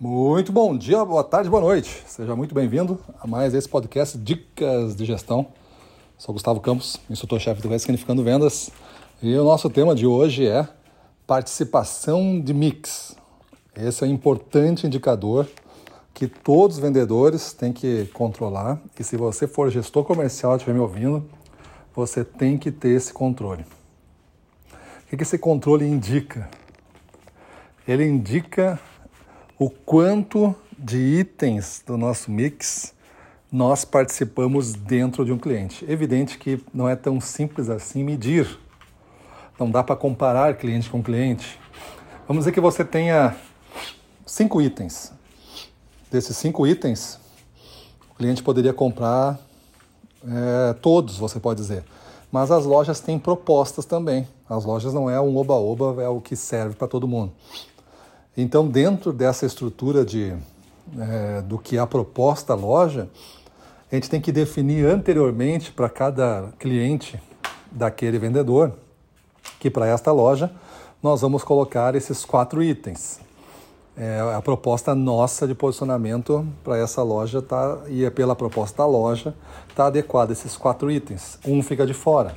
Muito bom dia, boa tarde, boa noite. Seja muito bem-vindo a mais esse podcast Dicas de Gestão. Sou Gustavo Campos, instrutor-chefe do Ressignificando Vendas. E o nosso tema de hoje é participação de mix. Esse é um importante indicador que todos os vendedores têm que controlar. E se você for gestor comercial e estiver me ouvindo, você tem que ter esse controle. O que esse controle indica? Ele indica o quanto de itens do nosso mix nós participamos dentro de um cliente. Evidente que não é tão simples assim medir. Não dá para comparar cliente com cliente. Vamos dizer que você tenha cinco itens. Desses cinco itens, o cliente poderia comprar é, todos, você pode dizer. Mas as lojas têm propostas também. As lojas não é um oba-oba, é o que serve para todo mundo. Então, dentro dessa estrutura de, é, do que é a proposta loja, a gente tem que definir anteriormente para cada cliente daquele vendedor que para esta loja nós vamos colocar esses quatro itens. É, a proposta nossa de posicionamento para essa loja tá, e é pela proposta da loja está adequada esses quatro itens. Um fica de fora.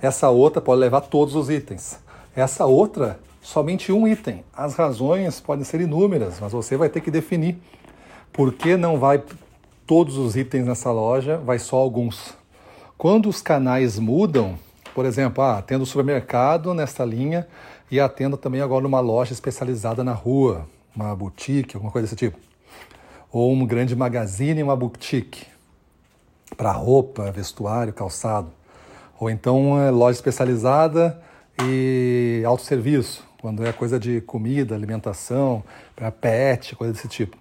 Essa outra pode levar todos os itens. Essa outra somente um item. As razões podem ser inúmeras, mas você vai ter que definir. Por que não vai todos os itens nessa loja, vai só alguns? Quando os canais mudam, por exemplo, ah, atendo supermercado nesta linha e atendo também agora numa loja especializada na rua, uma boutique, alguma coisa desse tipo. Ou um grande magazine, uma boutique para roupa, vestuário, calçado. Ou então é loja especializada e autosserviço, quando é coisa de comida, alimentação, para pet, coisa desse tipo.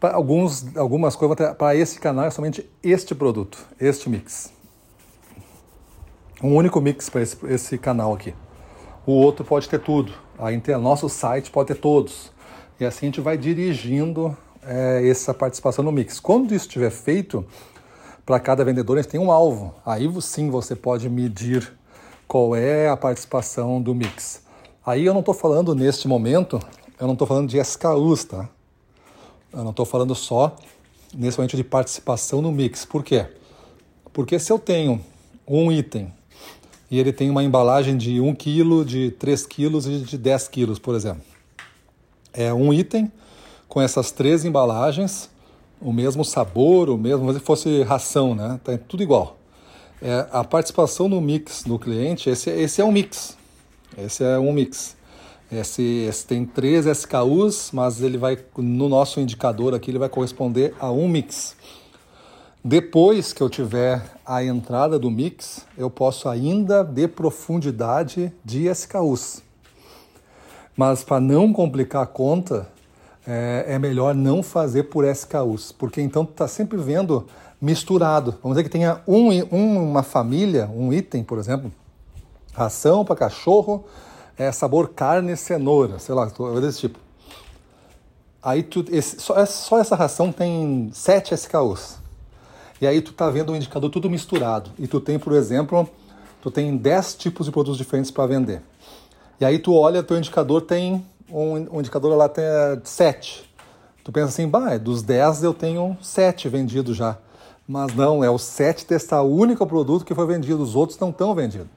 Para alguns, algumas coisas, para esse canal é somente este produto, este mix. Um único mix para esse, esse canal aqui. O outro pode ter tudo. Aí nosso site pode ter todos. E assim a gente vai dirigindo é, essa participação no mix. Quando isso estiver feito, para cada vendedor a gente tem um alvo. Aí sim você pode medir qual é a participação do mix. Aí eu não estou falando neste momento, eu não estou falando de SKUs, tá? Eu não estou falando só nesse momento de participação no mix. Por quê? Porque se eu tenho um item e ele tem uma embalagem de 1 kg, de 3 kg e de 10 kg, por exemplo. É um item com essas três embalagens, o mesmo sabor, o mesmo, se fosse ração, né? Tá tudo igual. É, a participação no mix do cliente, esse, esse é um mix. Esse é um mix. Esse, esse, tem três SKUs, mas ele vai no nosso indicador aqui ele vai corresponder a um mix. Depois que eu tiver a entrada do mix, eu posso ainda ter profundidade de SKUs. Mas para não complicar a conta, é, é, melhor não fazer por SKUs, porque então tu está sempre vendo misturado. Vamos dizer que tenha um, uma família, um item, por exemplo, Ração para cachorro, é, sabor carne cenoura, sei lá, desse tipo. Aí tu, esse, só, é, só essa ração tem 7 SKUs. E aí tu tá vendo o indicador tudo misturado. E tu tem, por exemplo, tu tem 10 tipos de produtos diferentes para vender. E aí tu olha, teu indicador tem um, um indicador lá tem 7. É, tu pensa assim, bah, dos 10 eu tenho 7 vendidos já. Mas não, é o 7 testar o único produto que foi vendido, os outros não estão vendidos.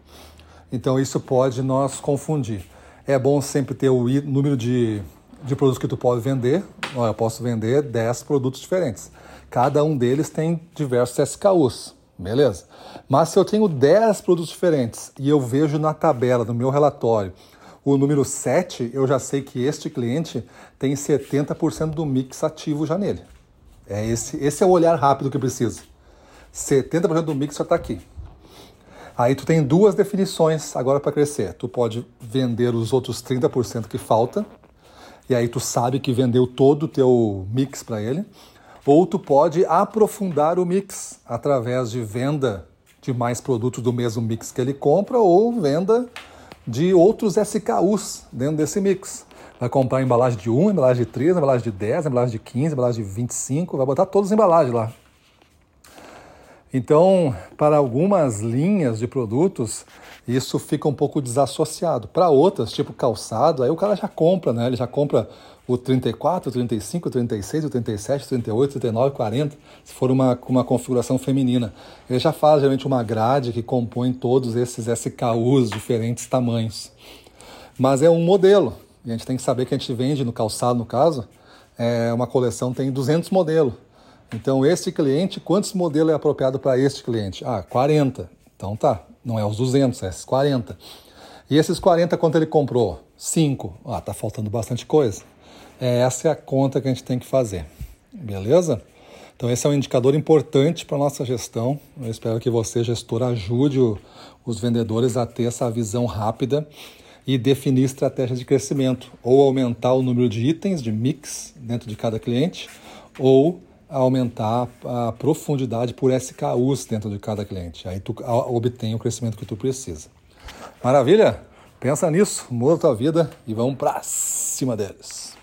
Então isso pode nos confundir. É bom sempre ter o número de, de produtos que tu pode vender. Eu posso vender 10 produtos diferentes. Cada um deles tem diversos SKUs, beleza? Mas se eu tenho 10 produtos diferentes e eu vejo na tabela do meu relatório o número 7, eu já sei que este cliente tem 70% do mix ativo já nele. É esse, esse é o olhar rápido que precisa. 70% do mix já está aqui. Aí tu tem duas definições agora para crescer. Tu pode vender os outros 30% que falta, e aí tu sabe que vendeu todo o teu mix para ele. Ou tu pode aprofundar o mix através de venda de mais produtos do mesmo mix que ele compra ou venda de outros SKUs dentro desse mix. Vai comprar embalagem de 1, embalagem de 3, embalagem de 10, embalagem de 15, embalagem de 25, vai botar todas as embalagens lá. Então, para algumas linhas de produtos, isso fica um pouco desassociado. Para outras, tipo calçado, aí o cara já compra, né? Ele já compra o 34, o 35, o 36, o 37, o 38, o 39, o 40, se for uma, uma configuração feminina. Ele já faz geralmente uma grade que compõe todos esses SKUs, diferentes tamanhos. Mas é um modelo, e a gente tem que saber que a gente vende no calçado, no caso, é uma coleção tem 200 modelos. Então, este cliente, quantos modelos é apropriado para este cliente? Ah, 40. Então tá, não é os 200, é esses 40. E esses 40, quanto ele comprou? 5. Ah, tá faltando bastante coisa. É, essa é a conta que a gente tem que fazer. Beleza? Então, esse é um indicador importante para a nossa gestão. Eu espero que você, gestor, ajude o, os vendedores a ter essa visão rápida e definir estratégias de crescimento, ou aumentar o número de itens, de mix dentro de cada cliente, ou aumentar a profundidade por SKUs dentro de cada cliente. Aí tu obtém o crescimento que tu precisa. Maravilha? Pensa nisso, muda a tua vida e vamos para cima deles.